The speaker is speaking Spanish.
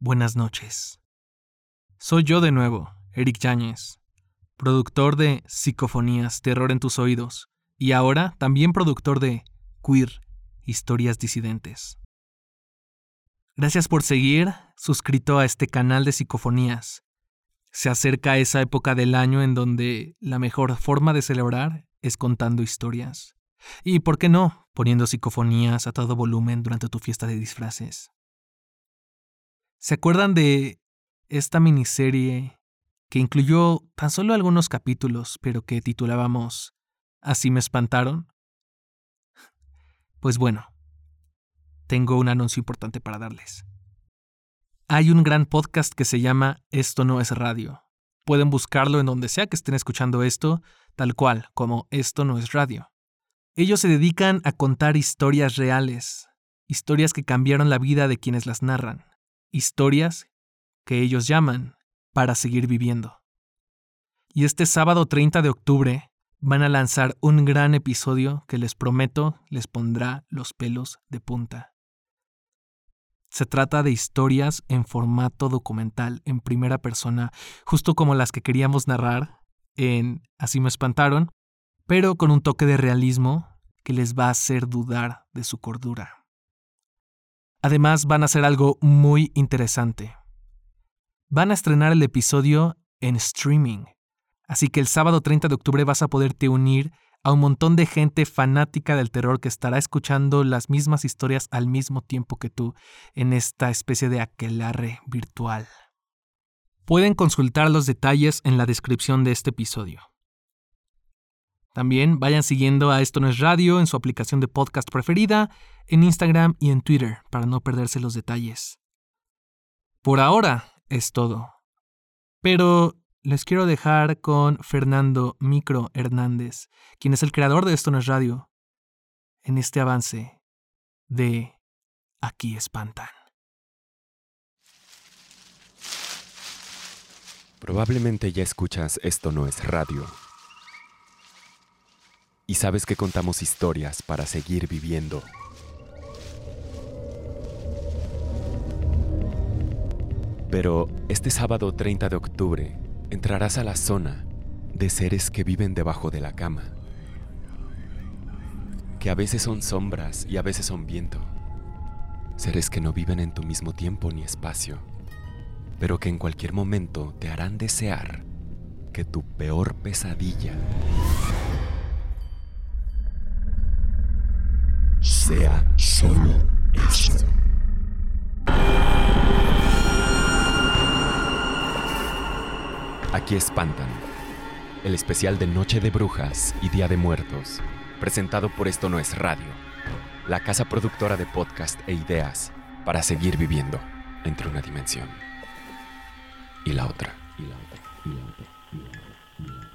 buenas noches. Soy yo de nuevo, Eric Yáñez, productor de Psicofonías, Terror en tus oídos, y ahora también productor de Queer, Historias Disidentes. Gracias por seguir suscrito a este canal de Psicofonías. Se acerca esa época del año en donde la mejor forma de celebrar es contando historias. Y, ¿por qué no?, poniendo psicofonías a todo volumen durante tu fiesta de disfraces. ¿Se acuerdan de esta miniserie que incluyó tan solo algunos capítulos, pero que titulábamos Así me espantaron? Pues bueno, tengo un anuncio importante para darles. Hay un gran podcast que se llama Esto no es radio. Pueden buscarlo en donde sea que estén escuchando esto, tal cual como Esto no es radio. Ellos se dedican a contar historias reales, historias que cambiaron la vida de quienes las narran, historias que ellos llaman para seguir viviendo. Y este sábado 30 de octubre van a lanzar un gran episodio que les prometo les pondrá los pelos de punta. Se trata de historias en formato documental, en primera persona, justo como las que queríamos narrar en Así me espantaron, pero con un toque de realismo que les va a hacer dudar de su cordura. Además van a hacer algo muy interesante. Van a estrenar el episodio en streaming, así que el sábado 30 de octubre vas a poderte unir a un montón de gente fanática del terror que estará escuchando las mismas historias al mismo tiempo que tú en esta especie de aquelarre virtual. Pueden consultar los detalles en la descripción de este episodio. También vayan siguiendo a Esto No es Radio en su aplicación de podcast preferida, en Instagram y en Twitter para no perderse los detalles. Por ahora es todo. Pero les quiero dejar con Fernando Micro Hernández, quien es el creador de Esto No es Radio, en este avance de Aquí espantan. Probablemente ya escuchas Esto No es Radio y sabes que contamos historias para seguir viviendo. Pero este sábado 30 de octubre entrarás a la zona de seres que viven debajo de la cama, que a veces son sombras y a veces son viento, seres que no viven en tu mismo tiempo ni espacio, pero que en cualquier momento te harán desear que tu peor pesadilla sea solo eso. Aquí espantan. El especial de Noche de Brujas y Día de Muertos, presentado por Esto No es Radio, la casa productora de podcast e ideas para seguir viviendo entre una dimensión y la otra. Y la otra. Y la otra. Y la otra.